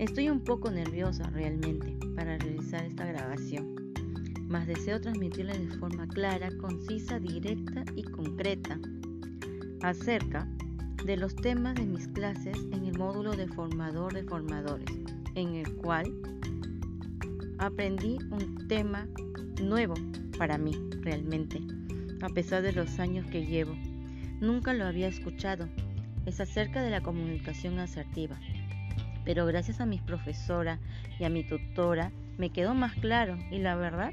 Estoy un poco nerviosa realmente para realizar esta grabación, mas deseo transmitirles de forma clara, concisa, directa y concreta acerca de los temas de mis clases en el módulo de formador de formadores, en el cual aprendí un tema nuevo para mí realmente, a pesar de los años que llevo. Nunca lo había escuchado. Es acerca de la comunicación asertiva. Pero gracias a mis profesora y a mi tutora me quedó más claro y la verdad,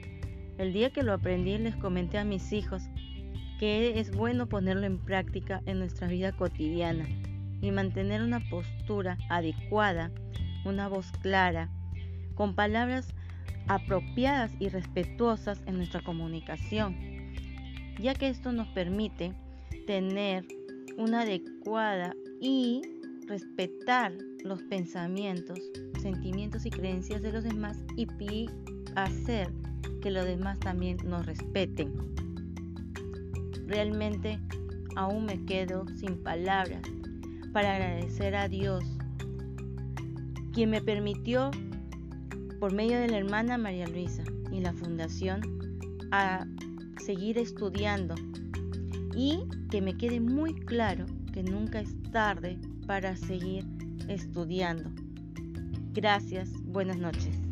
el día que lo aprendí les comenté a mis hijos que es bueno ponerlo en práctica en nuestra vida cotidiana y mantener una postura adecuada, una voz clara, con palabras apropiadas y respetuosas en nuestra comunicación, ya que esto nos permite tener una adecuada y respetar los pensamientos, sentimientos y creencias de los demás y hacer que los demás también nos respeten. Realmente aún me quedo sin palabras para agradecer a Dios, quien me permitió por medio de la hermana María Luisa y la fundación a seguir estudiando y que me quede muy claro que nunca es tarde para seguir estudiando. Gracias, buenas noches.